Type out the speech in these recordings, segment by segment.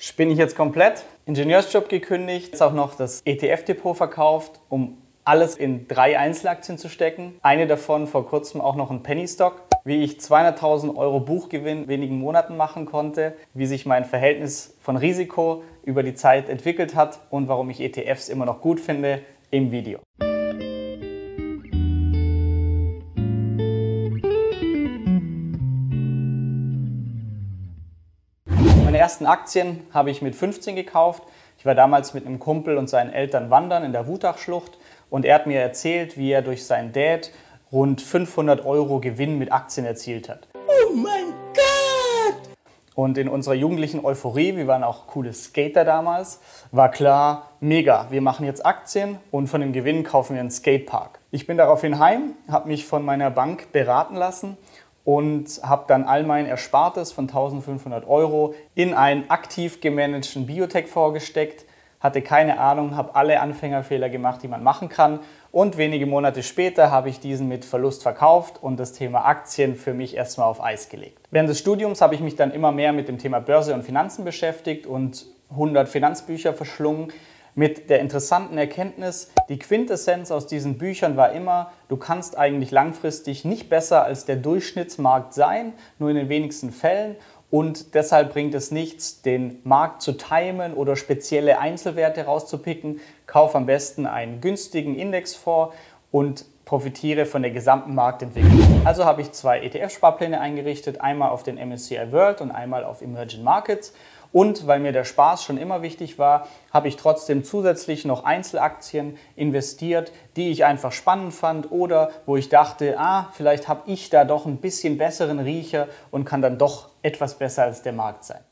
Spinne ich jetzt komplett? Ingenieursjob gekündigt, jetzt auch noch das ETF-Depot verkauft, um alles in drei Einzelaktien zu stecken. Eine davon vor kurzem auch noch ein Penny Stock. Wie ich 200.000 Euro Buchgewinn in wenigen Monaten machen konnte, wie sich mein Verhältnis von Risiko über die Zeit entwickelt hat und warum ich ETFs immer noch gut finde im Video. Meine ersten Aktien habe ich mit 15 gekauft. Ich war damals mit einem Kumpel und seinen Eltern wandern in der Wutachschlucht und er hat mir erzählt, wie er durch seinen Dad rund 500 Euro Gewinn mit Aktien erzielt hat. Oh mein Gott! Und in unserer jugendlichen Euphorie, wir waren auch coole Skater damals, war klar, mega, wir machen jetzt Aktien und von dem Gewinn kaufen wir einen Skatepark. Ich bin daraufhin heim, habe mich von meiner Bank beraten lassen und habe dann all mein Erspartes von 1500 Euro in einen aktiv gemanagten Biotech-Fonds gesteckt, hatte keine Ahnung, habe alle Anfängerfehler gemacht, die man machen kann und wenige Monate später habe ich diesen mit Verlust verkauft und das Thema Aktien für mich erstmal auf Eis gelegt. Während des Studiums habe ich mich dann immer mehr mit dem Thema Börse und Finanzen beschäftigt und 100 Finanzbücher verschlungen mit der interessanten Erkenntnis, die Quintessenz aus diesen Büchern war immer, du kannst eigentlich langfristig nicht besser als der Durchschnittsmarkt sein, nur in den wenigsten Fällen. Und deshalb bringt es nichts, den Markt zu timen oder spezielle Einzelwerte rauszupicken. Kauf am besten einen günstigen Indexfonds und profitiere von der gesamten Marktentwicklung. Also habe ich zwei ETF-Sparpläne eingerichtet, einmal auf den MSCI World und einmal auf Emerging Markets und weil mir der Spaß schon immer wichtig war, habe ich trotzdem zusätzlich noch Einzelaktien investiert, die ich einfach spannend fand oder wo ich dachte, ah, vielleicht habe ich da doch ein bisschen besseren Riecher und kann dann doch etwas besser als der Markt sein.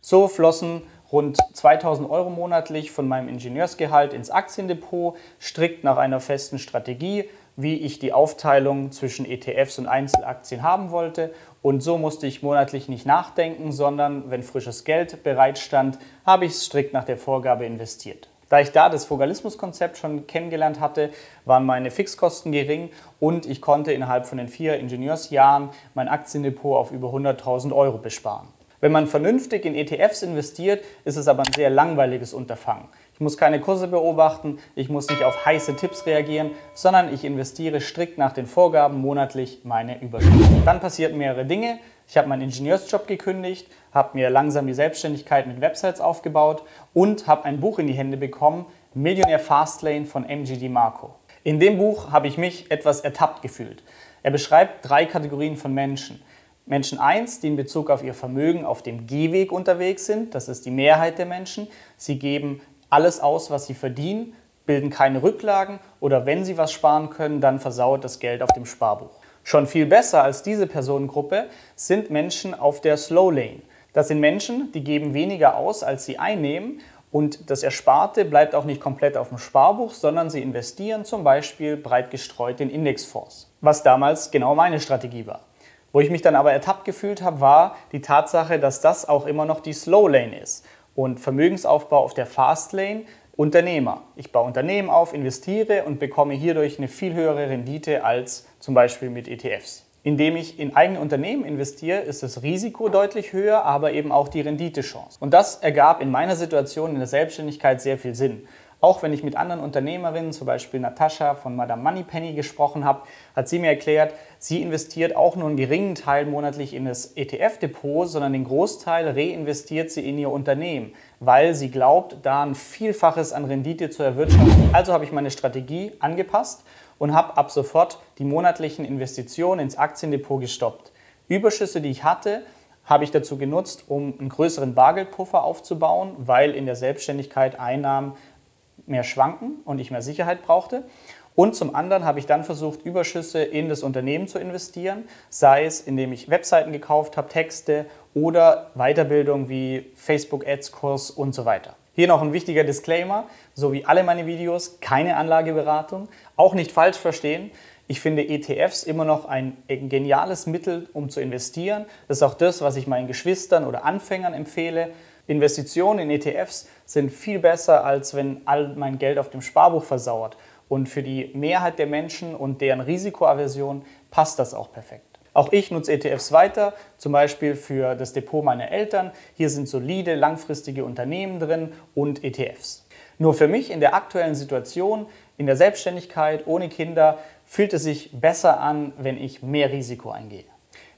So flossen rund 2000 Euro monatlich von meinem Ingenieursgehalt ins Aktiendepot, strikt nach einer festen Strategie, wie ich die Aufteilung zwischen ETFs und Einzelaktien haben wollte. Und so musste ich monatlich nicht nachdenken, sondern wenn frisches Geld bereitstand, habe ich es strikt nach der Vorgabe investiert. Da ich da das Fugalismus-Konzept schon kennengelernt hatte, waren meine Fixkosten gering und ich konnte innerhalb von den vier Ingenieursjahren mein Aktiendepot auf über 100.000 Euro besparen. Wenn man vernünftig in ETFs investiert, ist es aber ein sehr langweiliges Unterfangen. Ich muss keine Kurse beobachten, ich muss nicht auf heiße Tipps reagieren, sondern ich investiere strikt nach den Vorgaben monatlich meine Überschüsse. Dann passierten mehrere Dinge. Ich habe meinen Ingenieursjob gekündigt, habe mir langsam die Selbstständigkeit mit Websites aufgebaut und habe ein Buch in die Hände bekommen, Millionär Fastlane von MGD Marco. In dem Buch habe ich mich etwas ertappt gefühlt. Er beschreibt drei Kategorien von Menschen. Menschen 1, die in Bezug auf ihr Vermögen auf dem Gehweg unterwegs sind, das ist die Mehrheit der Menschen. Sie geben alles aus, was sie verdienen, bilden keine Rücklagen oder wenn sie was sparen können, dann versauert das Geld auf dem Sparbuch. Schon viel besser als diese Personengruppe sind Menschen auf der Slow Lane. Das sind Menschen, die geben weniger aus, als sie einnehmen und das Ersparte bleibt auch nicht komplett auf dem Sparbuch, sondern sie investieren zum Beispiel breit gestreut in Indexfonds, was damals genau meine Strategie war. Wo ich mich dann aber ertappt gefühlt habe, war die Tatsache, dass das auch immer noch die Slow Lane ist. Und Vermögensaufbau auf der Fast Lane, Unternehmer. Ich baue Unternehmen auf, investiere und bekomme hierdurch eine viel höhere Rendite als zum Beispiel mit ETFs. Indem ich in eigene Unternehmen investiere, ist das Risiko deutlich höher, aber eben auch die Renditechance. Und das ergab in meiner Situation in der Selbstständigkeit sehr viel Sinn. Auch wenn ich mit anderen Unternehmerinnen, zum Beispiel Natascha von Madame Moneypenny gesprochen habe, hat sie mir erklärt, sie investiert auch nur einen geringen Teil monatlich in das ETF-Depot, sondern den Großteil reinvestiert sie in ihr Unternehmen, weil sie glaubt, da ein Vielfaches an Rendite zu erwirtschaften. Also habe ich meine Strategie angepasst und habe ab sofort die monatlichen Investitionen ins Aktiendepot gestoppt. Überschüsse, die ich hatte, habe ich dazu genutzt, um einen größeren Bargeldpuffer aufzubauen, weil in der Selbstständigkeit Einnahmen mehr schwanken und ich mehr Sicherheit brauchte. Und zum anderen habe ich dann versucht, Überschüsse in das Unternehmen zu investieren, sei es indem ich Webseiten gekauft habe, Texte oder Weiterbildung wie Facebook-Ads-Kurs und so weiter. Hier noch ein wichtiger Disclaimer, so wie alle meine Videos, keine Anlageberatung, auch nicht falsch verstehen. Ich finde ETFs immer noch ein geniales Mittel, um zu investieren. Das ist auch das, was ich meinen Geschwistern oder Anfängern empfehle. Investitionen in ETFs sind viel besser, als wenn all mein Geld auf dem Sparbuch versauert. Und für die Mehrheit der Menschen und deren Risikoaversion passt das auch perfekt. Auch ich nutze ETFs weiter, zum Beispiel für das Depot meiner Eltern. Hier sind solide, langfristige Unternehmen drin und ETFs. Nur für mich in der aktuellen Situation, in der Selbstständigkeit, ohne Kinder, fühlt es sich besser an, wenn ich mehr Risiko eingehe.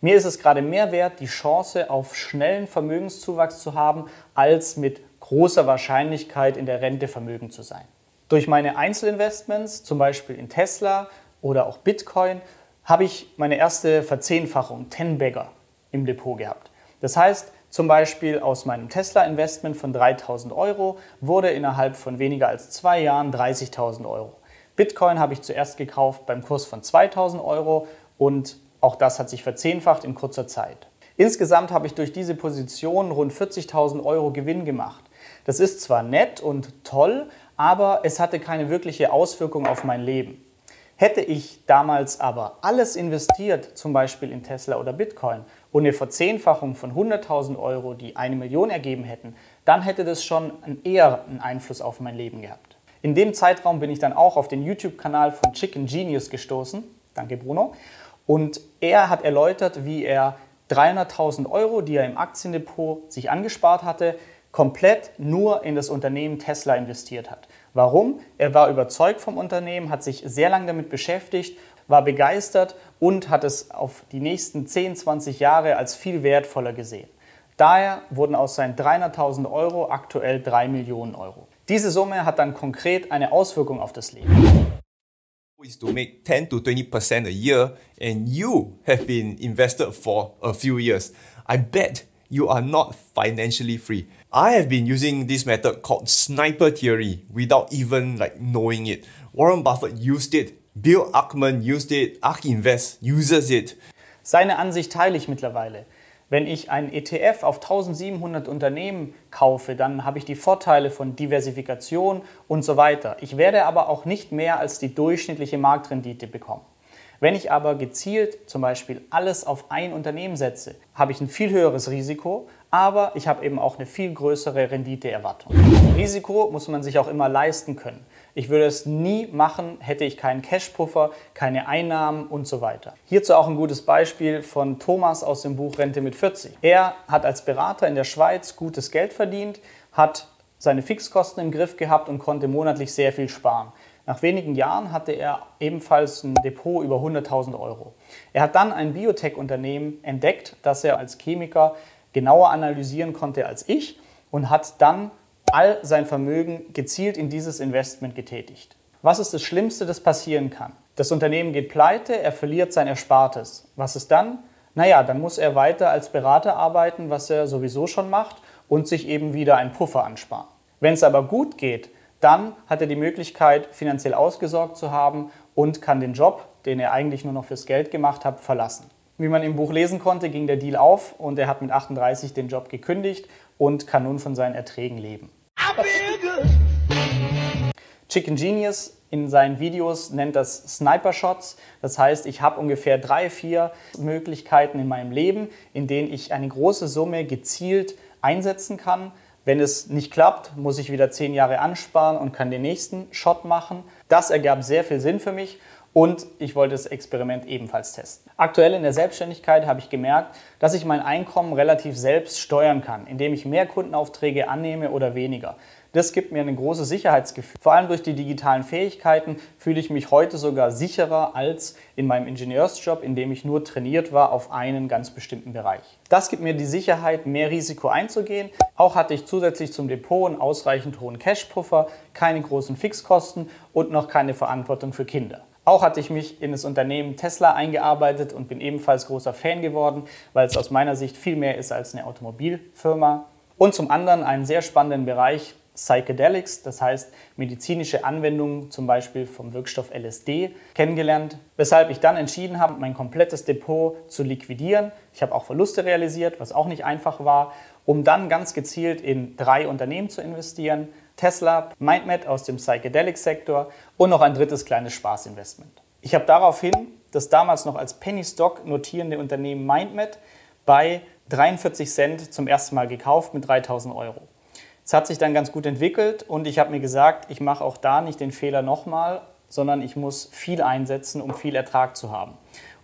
Mir ist es gerade mehr wert, die Chance auf schnellen Vermögenszuwachs zu haben, als mit großer Wahrscheinlichkeit in der Rente vermögend zu sein. Durch meine Einzelinvestments, zum Beispiel in Tesla oder auch Bitcoin, habe ich meine erste Verzehnfachung, 10-Bagger, im Depot gehabt. Das heißt, zum Beispiel aus meinem Tesla-Investment von 3000 Euro wurde innerhalb von weniger als zwei Jahren 30.000 Euro. Bitcoin habe ich zuerst gekauft beim Kurs von 2000 Euro und auch das hat sich verzehnfacht in kurzer Zeit. Insgesamt habe ich durch diese Position rund 40.000 Euro Gewinn gemacht. Das ist zwar nett und toll, aber es hatte keine wirkliche Auswirkung auf mein Leben. Hätte ich damals aber alles investiert, zum Beispiel in Tesla oder Bitcoin, und eine Verzehnfachung von 100.000 Euro, die eine Million ergeben hätten, dann hätte das schon eher einen Einfluss auf mein Leben gehabt. In dem Zeitraum bin ich dann auch auf den YouTube-Kanal von Chicken Genius gestoßen. Danke, Bruno. Und er hat erläutert, wie er 300.000 Euro, die er im Aktiendepot sich angespart hatte, komplett nur in das Unternehmen Tesla investiert hat. Warum? Er war überzeugt vom Unternehmen, hat sich sehr lange damit beschäftigt, war begeistert und hat es auf die nächsten 10, 20 Jahre als viel wertvoller gesehen. Daher wurden aus seinen 300.000 Euro aktuell 3 Millionen Euro. Diese Summe hat dann konkret eine Auswirkung auf das Leben. is to make 10 to 20% a year and you have been invested for a few years. I bet you are not financially free. I have been using this method called sniper theory without even like knowing it. Warren Buffett used it, Bill Ackman used it, ARK Invest uses it. Seine Ansicht teile ich mittlerweile. Wenn ich einen ETF auf 1700 Unternehmen kaufe, dann habe ich die Vorteile von Diversifikation und so weiter. Ich werde aber auch nicht mehr als die durchschnittliche Marktrendite bekommen. Wenn ich aber gezielt zum Beispiel alles auf ein Unternehmen setze, habe ich ein viel höheres Risiko, aber ich habe eben auch eine viel größere Renditeerwartung. Risiko muss man sich auch immer leisten können. Ich würde es nie machen, hätte ich keinen Cashpuffer, keine Einnahmen und so weiter. Hierzu auch ein gutes Beispiel von Thomas aus dem Buch Rente mit 40. Er hat als Berater in der Schweiz gutes Geld verdient, hat seine Fixkosten im Griff gehabt und konnte monatlich sehr viel sparen. Nach wenigen Jahren hatte er ebenfalls ein Depot über 100.000 Euro. Er hat dann ein Biotech-Unternehmen entdeckt, das er als Chemiker genauer analysieren konnte als ich und hat dann all sein Vermögen gezielt in dieses Investment getätigt. Was ist das Schlimmste, das passieren kann? Das Unternehmen geht pleite, er verliert sein Erspartes. Was ist dann? Naja, dann muss er weiter als Berater arbeiten, was er sowieso schon macht, und sich eben wieder einen Puffer ansparen. Wenn es aber gut geht, dann hat er die Möglichkeit, finanziell ausgesorgt zu haben und kann den Job, den er eigentlich nur noch fürs Geld gemacht hat, verlassen. Wie man im Buch lesen konnte, ging der Deal auf und er hat mit 38 den Job gekündigt und kann nun von seinen Erträgen leben. Chicken Genius in seinen Videos nennt das Sniper Shots. Das heißt, ich habe ungefähr drei, vier Möglichkeiten in meinem Leben, in denen ich eine große Summe gezielt einsetzen kann. Wenn es nicht klappt, muss ich wieder zehn Jahre ansparen und kann den nächsten Shot machen. Das ergab sehr viel Sinn für mich und ich wollte das Experiment ebenfalls testen. Aktuell in der Selbstständigkeit habe ich gemerkt, dass ich mein Einkommen relativ selbst steuern kann, indem ich mehr Kundenaufträge annehme oder weniger. Das gibt mir ein großes Sicherheitsgefühl. Vor allem durch die digitalen Fähigkeiten fühle ich mich heute sogar sicherer als in meinem Ingenieursjob, in dem ich nur trainiert war auf einen ganz bestimmten Bereich. Das gibt mir die Sicherheit, mehr Risiko einzugehen. Auch hatte ich zusätzlich zum Depot einen ausreichend hohen Cashpuffer, keine großen Fixkosten und noch keine Verantwortung für Kinder. Auch hatte ich mich in das Unternehmen Tesla eingearbeitet und bin ebenfalls großer Fan geworden, weil es aus meiner Sicht viel mehr ist als eine Automobilfirma. Und zum anderen einen sehr spannenden Bereich, Psychedelics, das heißt medizinische Anwendungen zum Beispiel vom Wirkstoff LSD, kennengelernt, weshalb ich dann entschieden habe, mein komplettes Depot zu liquidieren. Ich habe auch Verluste realisiert, was auch nicht einfach war, um dann ganz gezielt in drei Unternehmen zu investieren. Tesla, MindMed aus dem Psychedelic-Sektor und noch ein drittes kleines Spaßinvestment. Ich habe daraufhin das damals noch als Penny Stock notierende Unternehmen MindMed bei 43 Cent zum ersten Mal gekauft mit 3000 Euro. Es hat sich dann ganz gut entwickelt und ich habe mir gesagt, ich mache auch da nicht den Fehler nochmal, sondern ich muss viel einsetzen, um viel Ertrag zu haben.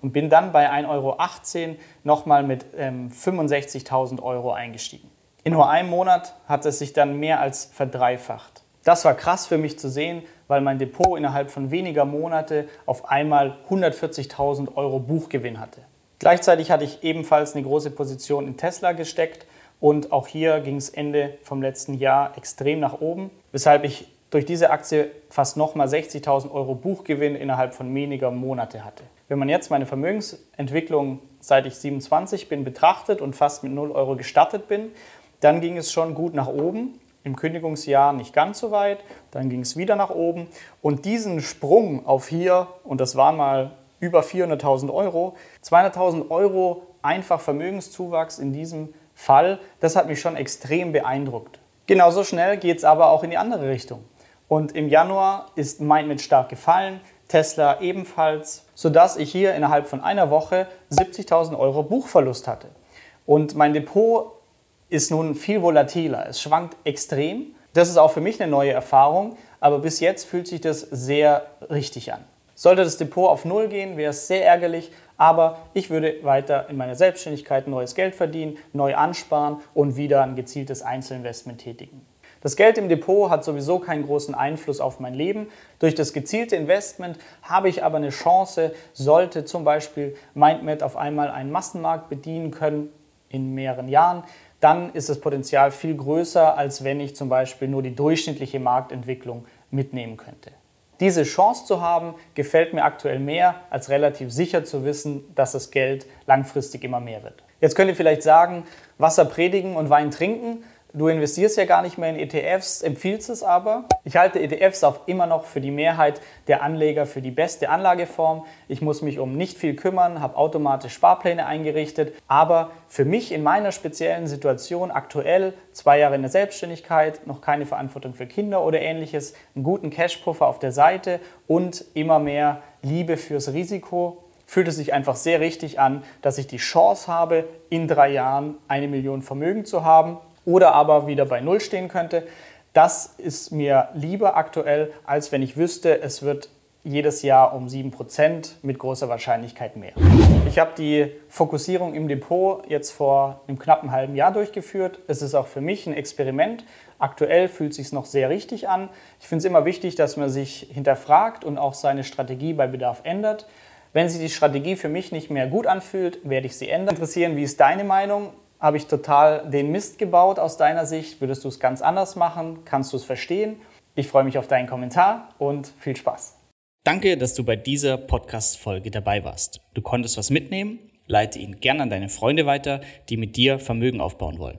und bin dann bei 1,18 Euro nochmal mit ähm, 65.000 Euro eingestiegen. In nur einem Monat hat es sich dann mehr als verdreifacht. Das war krass für mich zu sehen, weil mein Depot innerhalb von weniger Monate auf einmal 140.000 Euro Buchgewinn hatte. Gleichzeitig hatte ich ebenfalls eine große Position in Tesla gesteckt und auch hier ging es Ende vom letzten Jahr extrem nach oben, weshalb ich durch diese Aktie fast nochmal 60.000 Euro Buchgewinn innerhalb von weniger Monate hatte. Wenn man jetzt meine Vermögensentwicklung seit ich 27 bin betrachtet und fast mit 0 Euro gestartet bin, dann ging es schon gut nach oben. Im Kündigungsjahr nicht ganz so weit, dann ging es wieder nach oben. Und diesen Sprung auf hier, und das waren mal über 400.000 Euro, 200.000 Euro einfach Vermögenszuwachs in diesem Fall, das hat mich schon extrem beeindruckt. Genauso schnell geht es aber auch in die andere Richtung. Und im Januar ist MindMed stark gefallen, Tesla ebenfalls, sodass ich hier innerhalb von einer Woche 70.000 Euro Buchverlust hatte. Und mein Depot ist nun viel volatiler. Es schwankt extrem. Das ist auch für mich eine neue Erfahrung, aber bis jetzt fühlt sich das sehr richtig an. Sollte das Depot auf Null gehen, wäre es sehr ärgerlich, aber ich würde weiter in meiner Selbstständigkeit neues Geld verdienen, neu ansparen und wieder ein gezieltes Einzelinvestment tätigen. Das Geld im Depot hat sowieso keinen großen Einfluss auf mein Leben. Durch das gezielte Investment habe ich aber eine Chance, sollte zum Beispiel MindMed auf einmal einen Massenmarkt bedienen können in mehreren Jahren, dann ist das Potenzial viel größer, als wenn ich zum Beispiel nur die durchschnittliche Marktentwicklung mitnehmen könnte. Diese Chance zu haben, gefällt mir aktuell mehr, als relativ sicher zu wissen, dass das Geld langfristig immer mehr wird. Jetzt könnt ihr vielleicht sagen, Wasser predigen und Wein trinken. Du investierst ja gar nicht mehr in ETFs, empfiehlst es aber. Ich halte ETFs auch immer noch für die Mehrheit der Anleger für die beste Anlageform. Ich muss mich um nicht viel kümmern, habe automatisch Sparpläne eingerichtet. Aber für mich in meiner speziellen Situation aktuell, zwei Jahre in der Selbstständigkeit, noch keine Verantwortung für Kinder oder ähnliches, einen guten Cashpuffer auf der Seite und immer mehr Liebe fürs Risiko, fühlt es sich einfach sehr richtig an, dass ich die Chance habe, in drei Jahren eine Million Vermögen zu haben oder aber wieder bei Null stehen könnte. Das ist mir lieber aktuell, als wenn ich wüsste, es wird jedes Jahr um 7% mit großer Wahrscheinlichkeit mehr. Ich habe die Fokussierung im Depot jetzt vor einem knappen halben Jahr durchgeführt. Es ist auch für mich ein Experiment. Aktuell fühlt es sich noch sehr richtig an. Ich finde es immer wichtig, dass man sich hinterfragt und auch seine Strategie bei Bedarf ändert. Wenn sich die Strategie für mich nicht mehr gut anfühlt, werde ich sie ändern. Interessieren, wie ist deine Meinung? Habe ich total den Mist gebaut aus deiner Sicht? Würdest du es ganz anders machen? Kannst du es verstehen? Ich freue mich auf deinen Kommentar und viel Spaß. Danke, dass du bei dieser Podcast-Folge dabei warst. Du konntest was mitnehmen? Leite ihn gern an deine Freunde weiter, die mit dir Vermögen aufbauen wollen.